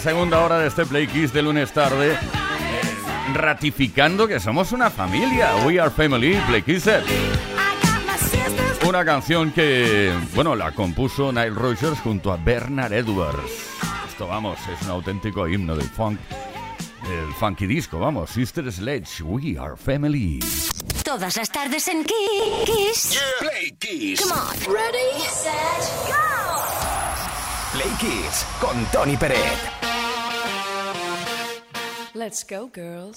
Segunda hora de este Play Kiss de lunes tarde, eh, ratificando que somos una familia. We are family, Play Kisser. Una canción que, bueno, la compuso Nile Rogers junto a Bernard Edwards. Esto, vamos, es un auténtico himno del funk, del funky disco, vamos. Sister Sledge, We are family. Todas las tardes en Kiss. Play Kiss. Come on. Ready, set, go. Play Kids con Tony Peret. Let's go, girls.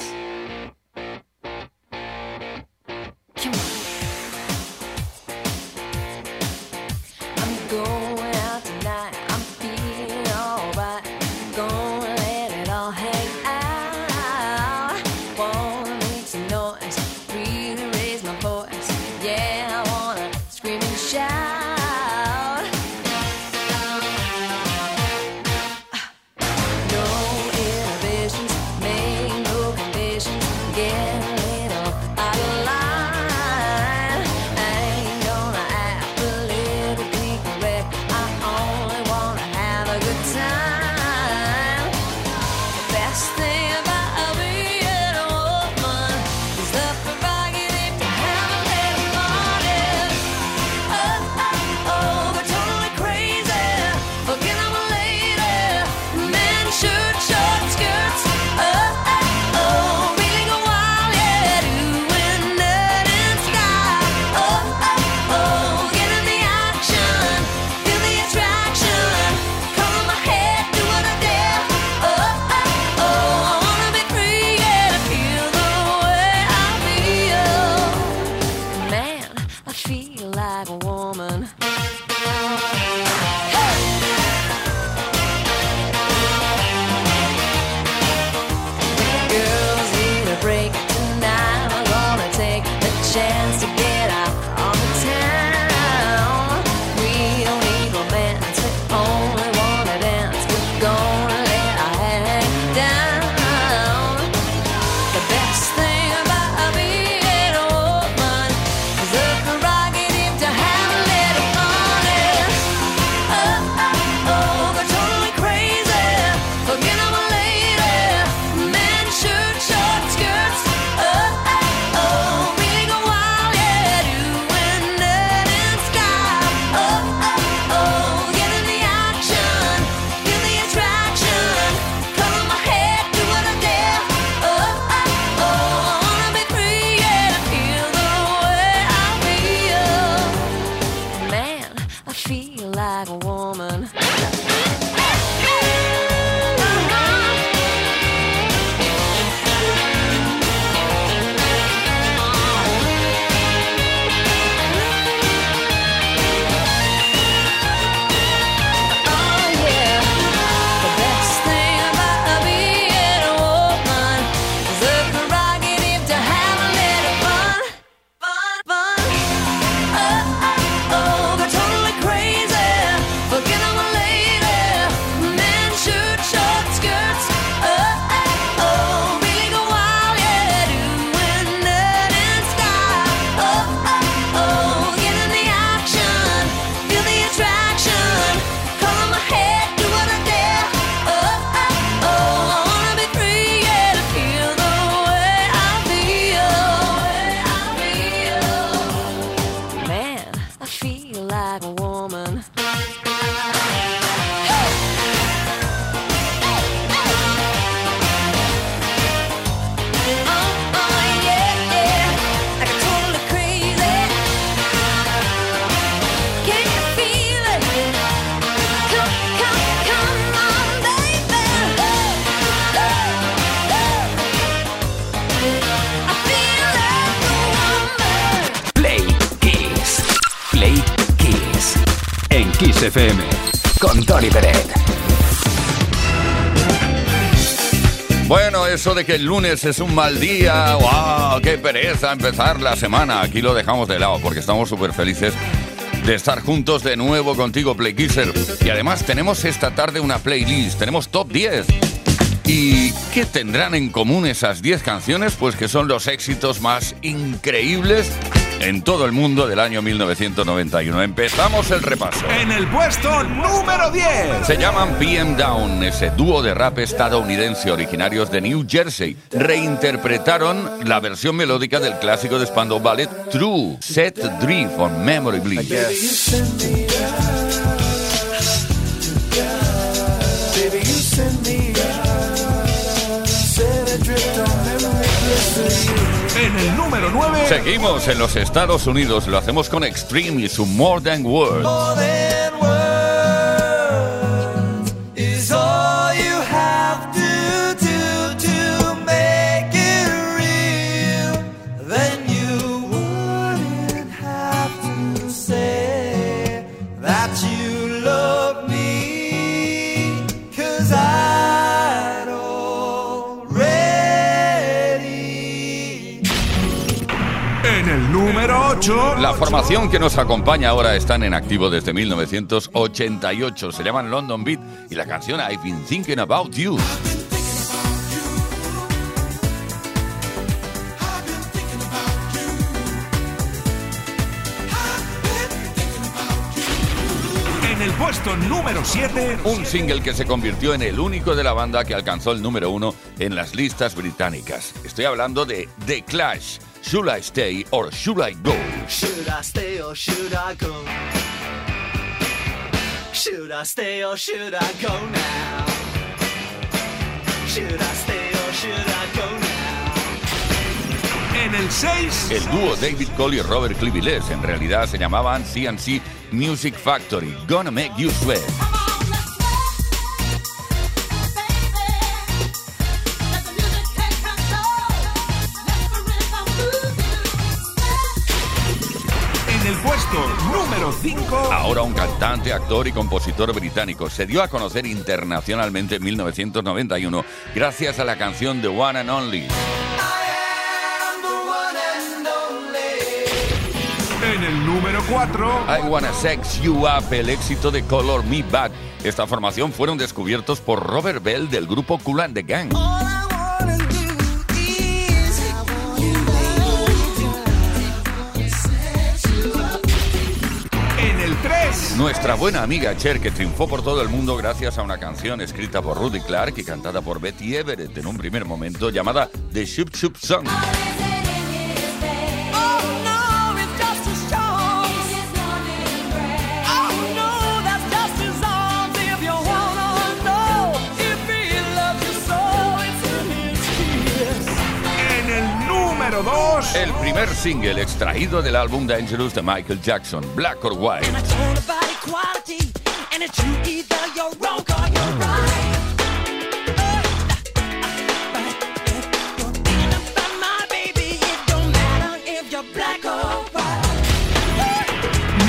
FM. Con Tony Peret. Bueno, eso de que el lunes es un mal día, ¡wow! ¡Qué pereza empezar la semana! Aquí lo dejamos de lado porque estamos súper felices de estar juntos de nuevo contigo, Playkisser. Y además tenemos esta tarde una playlist, tenemos top 10. ¿Y qué tendrán en común esas 10 canciones? Pues que son los éxitos más increíbles en todo el mundo del año 1991. Empezamos el repaso. En el puesto número 10. Se llaman PM Down, ese dúo de rap estadounidense originarios de New Jersey. Reinterpretaron la versión melódica del clásico de Spandau Ballet True, Set Drift on Memory Bleed. En el número 9. Seguimos en los Estados Unidos, lo hacemos con Extreme y su More Than Words. La formación que nos acompaña ahora están en activo desde 1988. Se llaman London Beat y la canción I've Been Thinking About You. En el puesto número 7. Un single que se convirtió en el único de la banda que alcanzó el número uno en las listas británicas. Estoy hablando de The Clash. Should I Stay or Should I Go? Should I stay or should I go? Should I stay or should I go now? Should I stay or should I go now? En el 6. El dúo David Cole y Robert Clivillés en realidad se llamaban CNC Music Factory. Gonna Make You Sweat. Puesto número 5. Ahora un cantante, actor y compositor británico. Se dio a conocer internacionalmente en 1991 gracias a la canción The One and Only. En el número 4. I Wanna Sex You Up, el éxito de Color Me Back. Esta formación fueron descubiertos por Robert Bell del grupo Cool and the Gang. Nuestra buena amiga Cher, que triunfó por todo el mundo gracias a una canción escrita por Rudy Clark y cantada por Betty Everett en un primer momento, llamada The Shoop Shoop Song. En el número 2. El primer single extraído del álbum Dangerous de Michael Jackson, Black or White.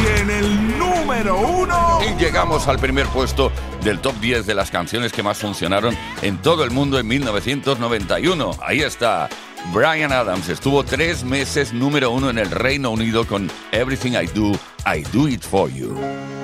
Y en el número 1. Y llegamos al primer puesto del top 10 de las canciones que más funcionaron en todo el mundo en 1991. Ahí está. Brian Adams estuvo tres meses número uno en el Reino Unido con Everything I Do, I Do It For You.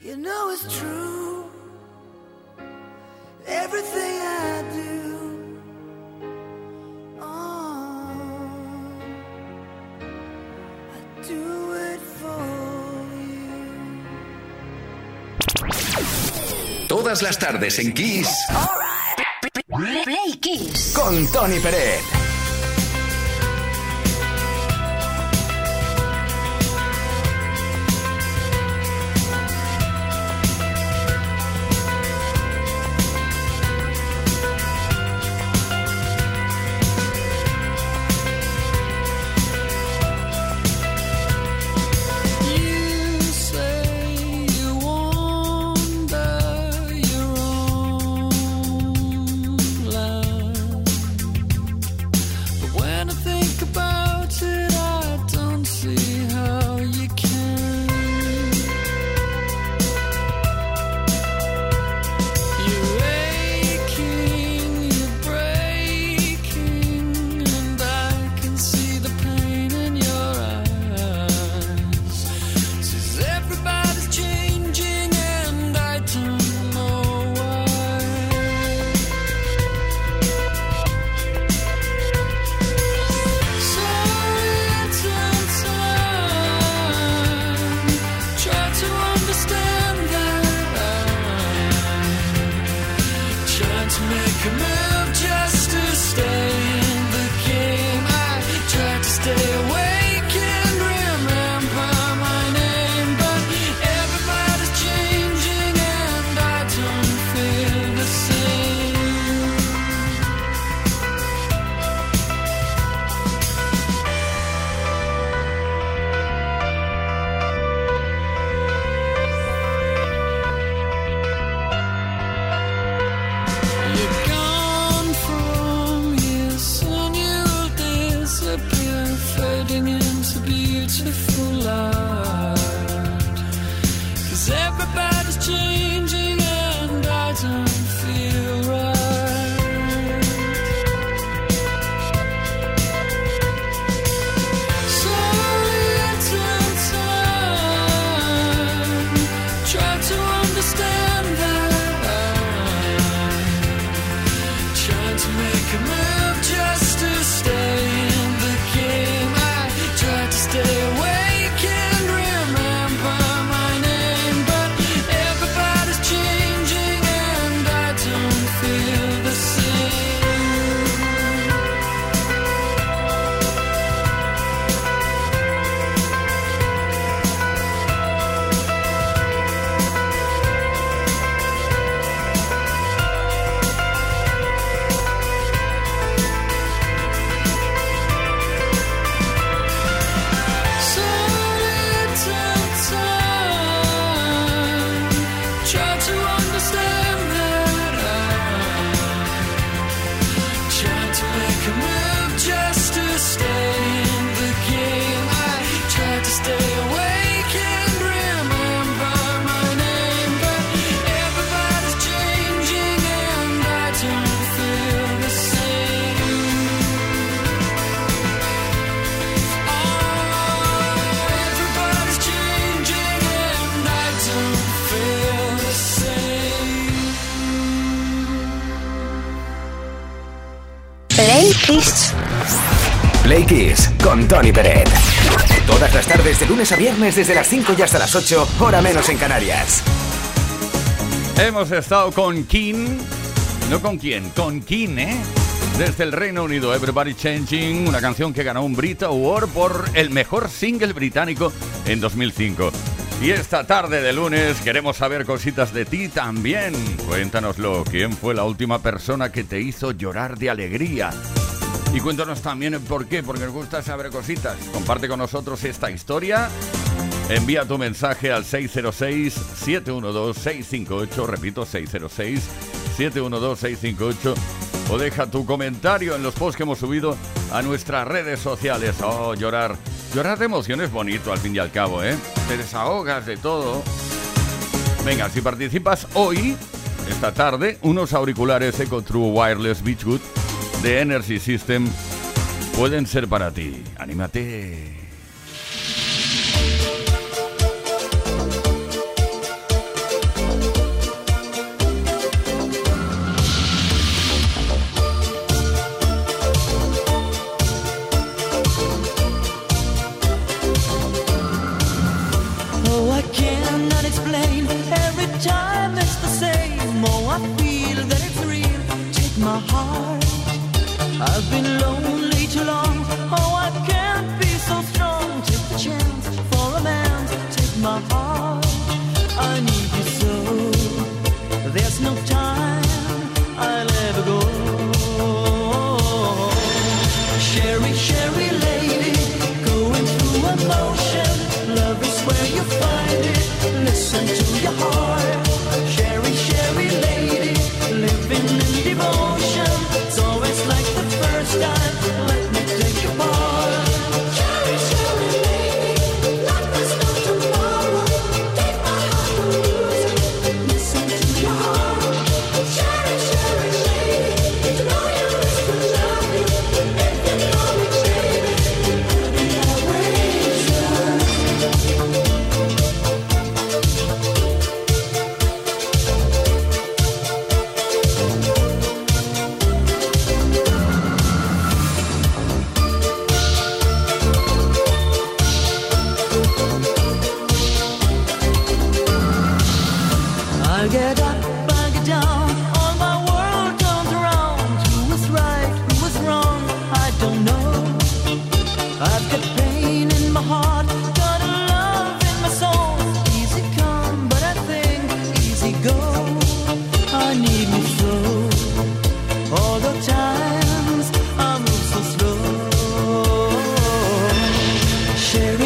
You know it's true. Everything I do. Oh, I do it for you. Todas las tardes en Kiss Play Kiss. con Tony Pérez. Play con Tony Pérez. Todas las tardes de lunes a viernes desde las 5 y hasta las 8, hora menos en Canarias. Hemos estado con King, no con quién, con King, ¿eh? Desde el Reino Unido, Everybody Changing, una canción que ganó un Brit Award por el mejor single británico en 2005. Y esta tarde de lunes queremos saber cositas de ti también. Cuéntanoslo, ¿quién fue la última persona que te hizo llorar de alegría? Y cuéntanos también el por qué, porque nos gusta saber cositas. Comparte con nosotros esta historia. Envía tu mensaje al 606-712-658, repito, 606-712-658, o deja tu comentario en los posts que hemos subido a nuestras redes sociales. Oh, llorar. Llorar de emoción es bonito al fin y al cabo, ¿eh? Te desahogas de todo. Venga, si participas hoy, esta tarde, unos auriculares Eco True Wireless Beachwood de Energy System pueden ser para ti. ¡Anímate! Oh, I cannot explain. Every Time it's the same, oh I feel that it's real. Take my heart. I've been lonely too long. Oh,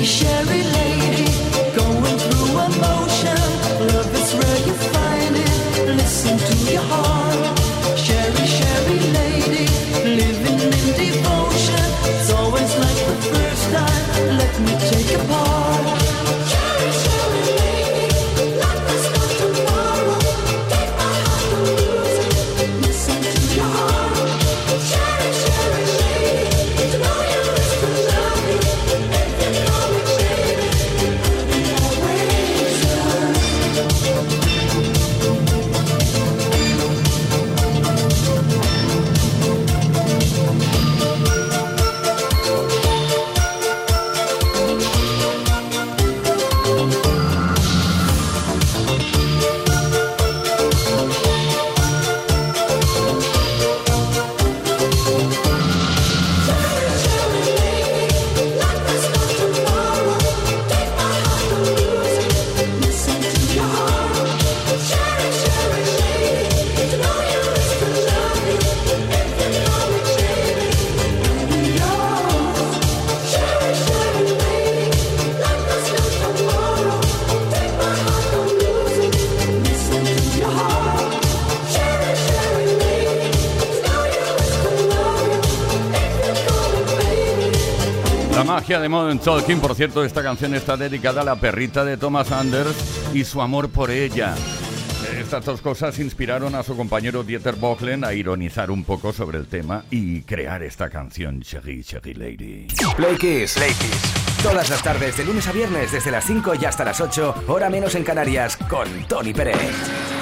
Sherry Lane. de Modern Talking, por cierto, esta canción está dedicada a la perrita de Thomas Anders y su amor por ella. Eh, estas dos cosas inspiraron a su compañero Dieter Bocklen a ironizar un poco sobre el tema y crear esta canción, Cherry Cherry Lady. Play Kiss, Play Kiss. Todas las tardes, de lunes a viernes, desde las 5 y hasta las 8, hora menos en Canarias, con Tony Pérez.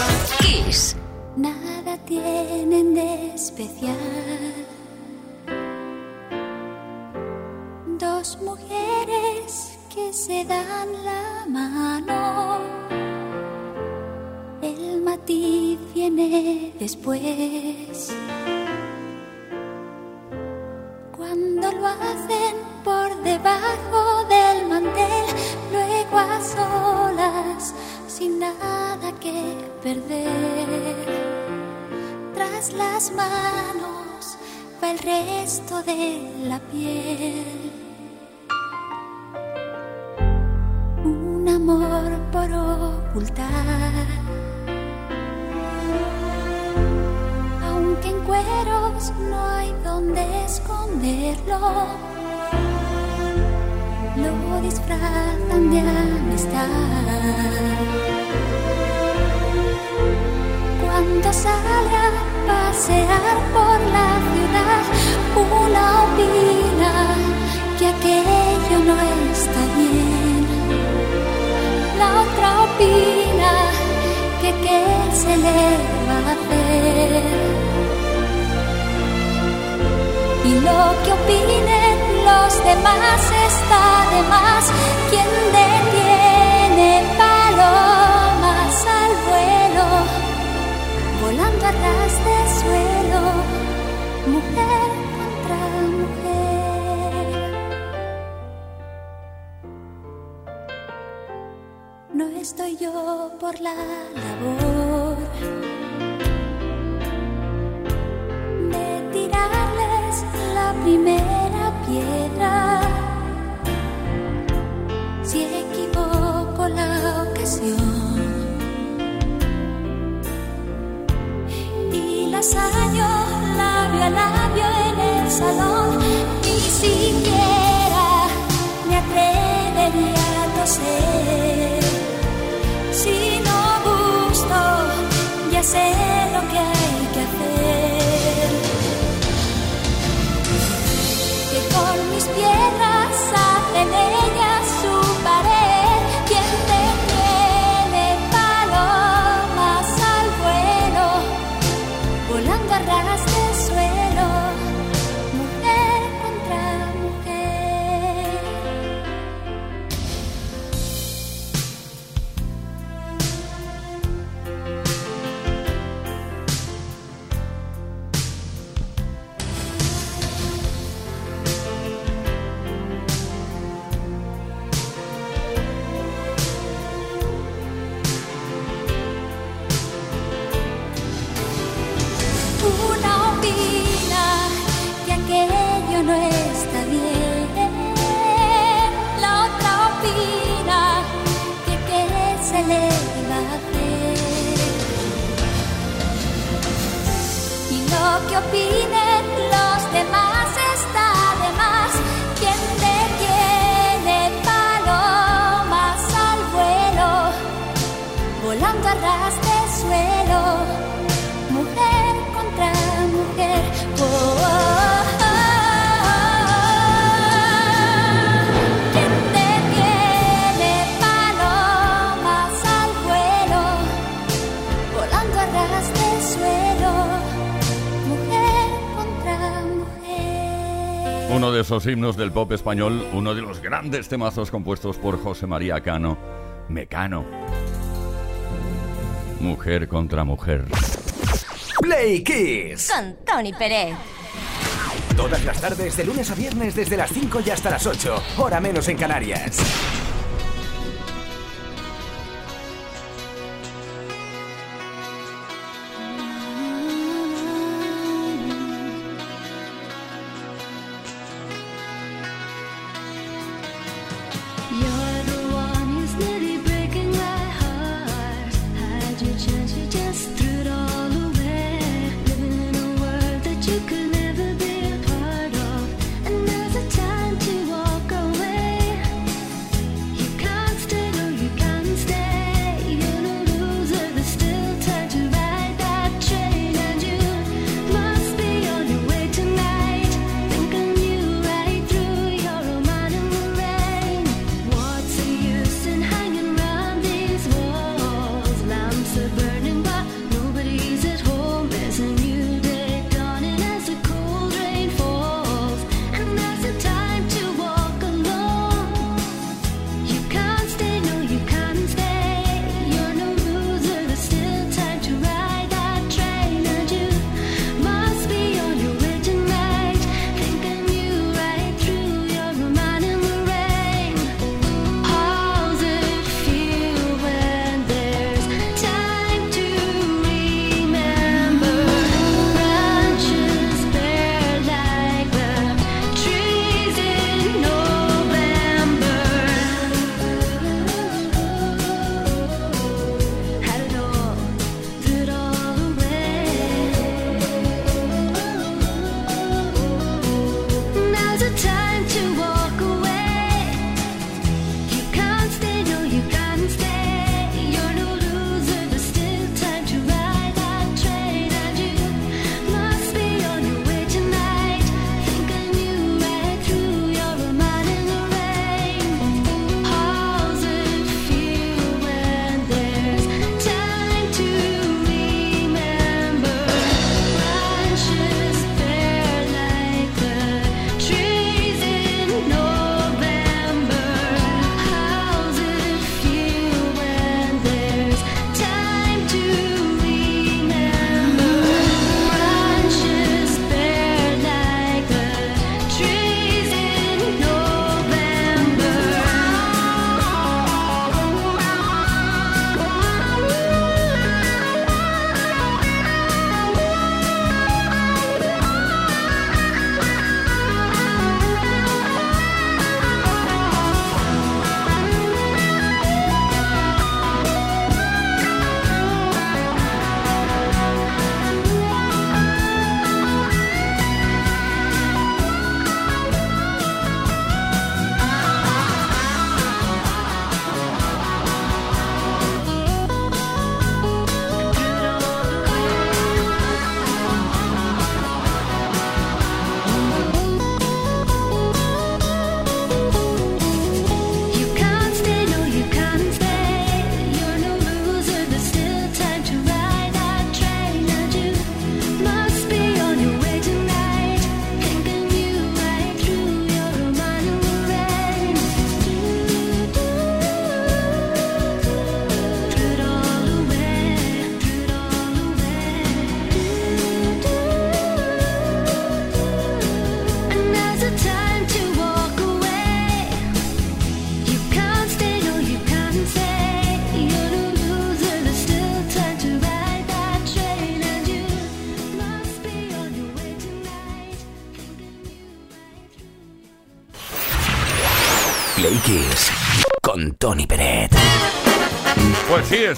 Pues nada tienen de especial. Dos mujeres que se dan la mano. El matiz viene después. Cuando lo hacen por debajo del mantel, luego a sin nada que perder. Tras las manos va el resto de la piel. Un amor por ocultar. Aunque en cueros no hay donde esconderlo lo disfrazan de amistad. Cuando sale a pasear por la ciudad, una opina que aquello no está bien. La otra opina que qué se le va a hacer y lo que opinen los demás está de más. ¿Quién detiene palomas al vuelo, volando a ras de suelo, mujer contra mujer? No estoy yo por la labor. de Tirarles la primera piedra. ni siquiera me atrevería a toser. Si no gusto, ya sé lo que hay que hacer. Que con mis piernas a tener de esos himnos del pop español, uno de los grandes temazos compuestos por José María Cano, Mecano. Mujer contra mujer. Play Kiss. Con Tony Pérez. Todas las tardes, de lunes a viernes, desde las 5 y hasta las 8, hora menos en Canarias.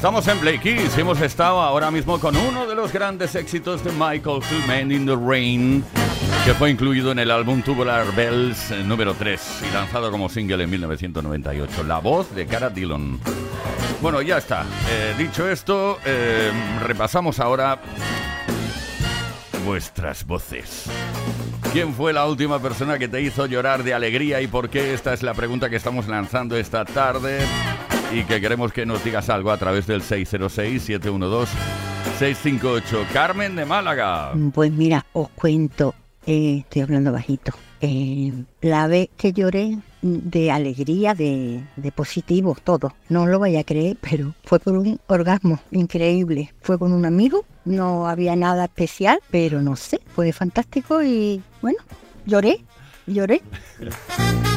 Estamos en Play Kiss. Hemos estado ahora mismo con uno de los grandes éxitos de Michael Philman in the Rain, que fue incluido en el álbum Tubular Bells eh, número 3 y lanzado como single en 1998. La voz de Cara Dillon. Bueno, ya está. Eh, dicho esto, eh, repasamos ahora vuestras voces. ¿Quién fue la última persona que te hizo llorar de alegría y por qué? Esta es la pregunta que estamos lanzando esta tarde y que queremos que nos digas algo a través del 606-712-658. Carmen de Málaga. Pues mira, os cuento, eh, estoy hablando bajito. Eh, la vez que lloré de alegría, de, de positivo, todo. No lo vaya a creer, pero fue por un orgasmo increíble. Fue con un amigo, no había nada especial, pero no sé, fue fantástico y bueno, lloré, lloré.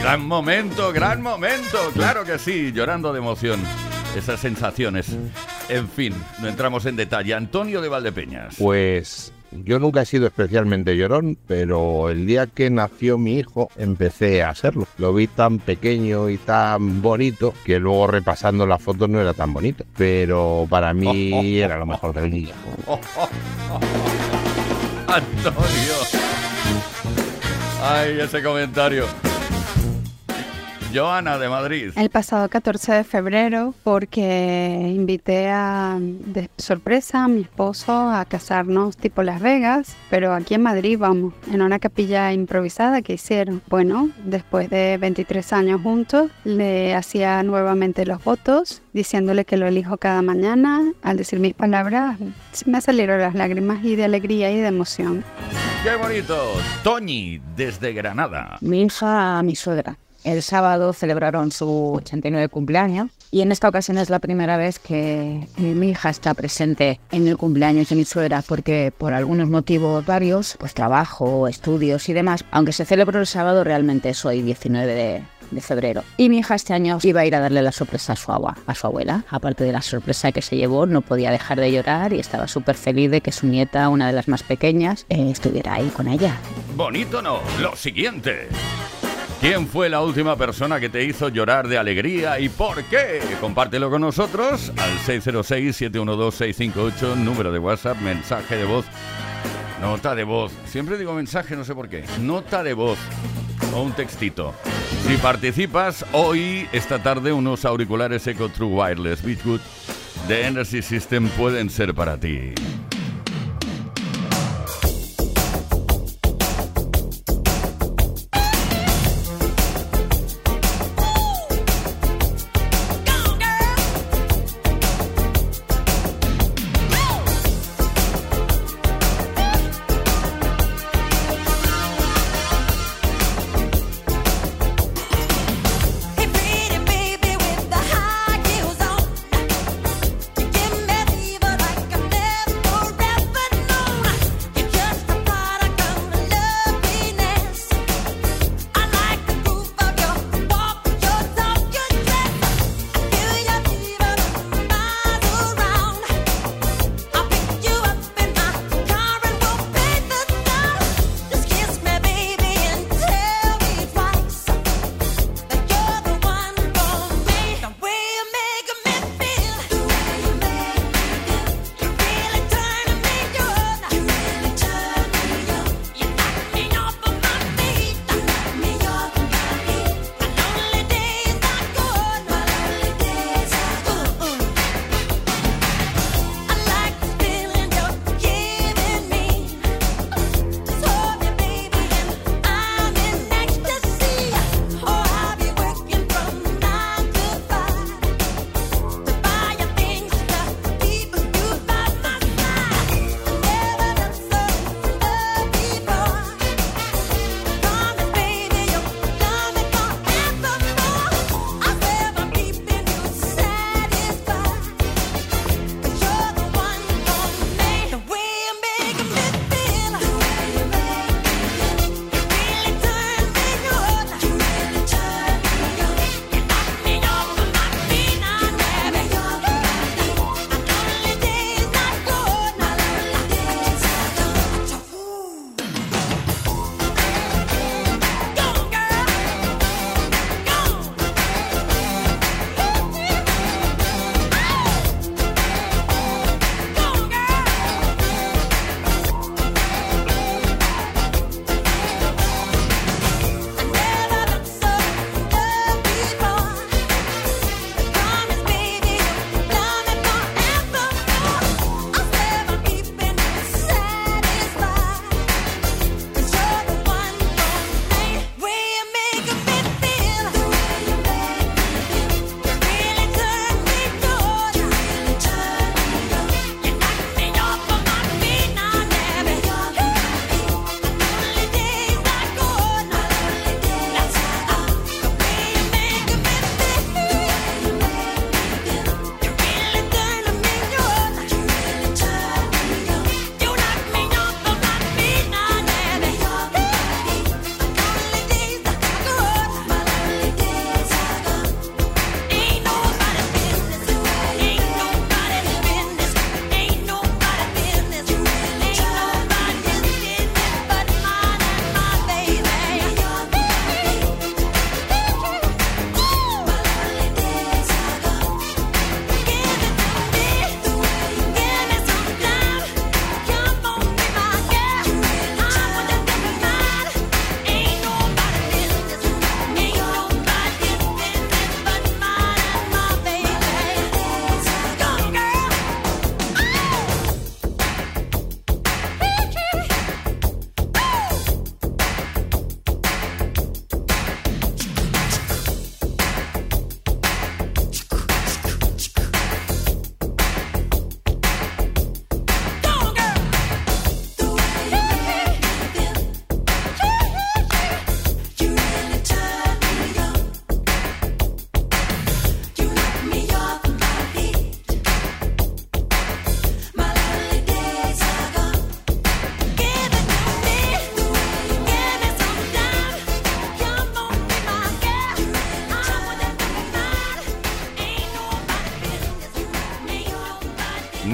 Gran momento, gran momento. Claro que sí, llorando de emoción. Esas sensaciones. En fin, no entramos en detalle. Antonio de Valdepeñas. Pues yo nunca he sido especialmente llorón, pero el día que nació mi hijo empecé a serlo. Lo vi tan pequeño y tan bonito que luego repasando las fotos no era tan bonito. Pero para mí era lo mejor del día. Antonio. Ay, ese comentario. Joana de Madrid. El pasado 14 de febrero porque invité a de sorpresa a mi esposo a casarnos tipo Las Vegas, pero aquí en Madrid vamos, en una capilla improvisada que hicieron. Bueno, después de 23 años juntos, le hacía nuevamente los votos diciéndole que lo elijo cada mañana. Al decir mis palabras, me salieron las lágrimas y de alegría y de emoción. ¡Qué bonito! Toñi, desde Granada. Mi hija, mi suegra. El sábado celebraron su 89 cumpleaños y en esta ocasión es la primera vez que mi hija está presente en el cumpleaños de mi suegra porque por algunos motivos varios, pues trabajo, estudios y demás, aunque se celebró el sábado realmente es hoy 19 de, de febrero. Y mi hija este año iba a ir a darle la sorpresa a su, agua, a su abuela. Aparte de la sorpresa que se llevó, no podía dejar de llorar y estaba súper feliz de que su nieta, una de las más pequeñas, eh, estuviera ahí con ella. Bonito no, lo siguiente. ¿Quién fue la última persona que te hizo llorar de alegría y por qué? Compártelo con nosotros al 606-712-658, número de WhatsApp, mensaje de voz, nota de voz. Siempre digo mensaje, no sé por qué. Nota de voz o un textito. Si participas, hoy, esta tarde, unos auriculares Eco True Wireless Beachwood de Energy System pueden ser para ti.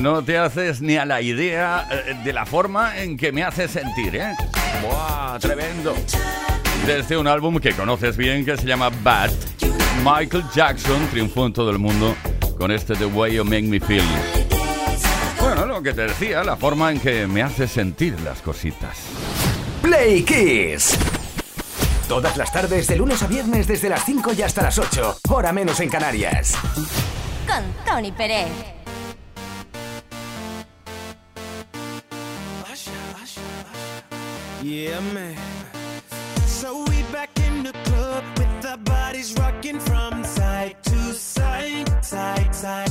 No te haces ni a la idea eh, de la forma en que me hace sentir, ¿eh? ¡Buah, tremendo! Desde un álbum que conoces bien que se llama Bad, Michael Jackson triunfó en todo el mundo con este The Way You Make Me Feel. Bueno, lo que te decía, la forma en que me hace sentir las cositas. Play Kiss. Todas las tardes, de lunes a viernes, desde las 5 y hasta las 8, hora menos en Canarias. Con Tony Pérez. Yeah, man. So we back in the club with our bodies rocking from side to side, side, side.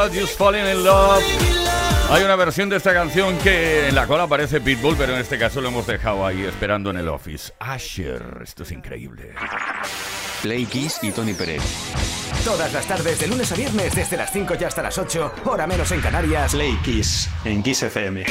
About Just Falling in Love. Hay una versión de esta canción que en la cual aparece Pitbull, pero en este caso lo hemos dejado ahí esperando en el office. Asher, esto es increíble. Play Kiss y Tony Pérez. Todas las tardes, de lunes a viernes, desde las 5 y hasta las 8, hora menos en Canarias. Play Kiss en Kiss FM.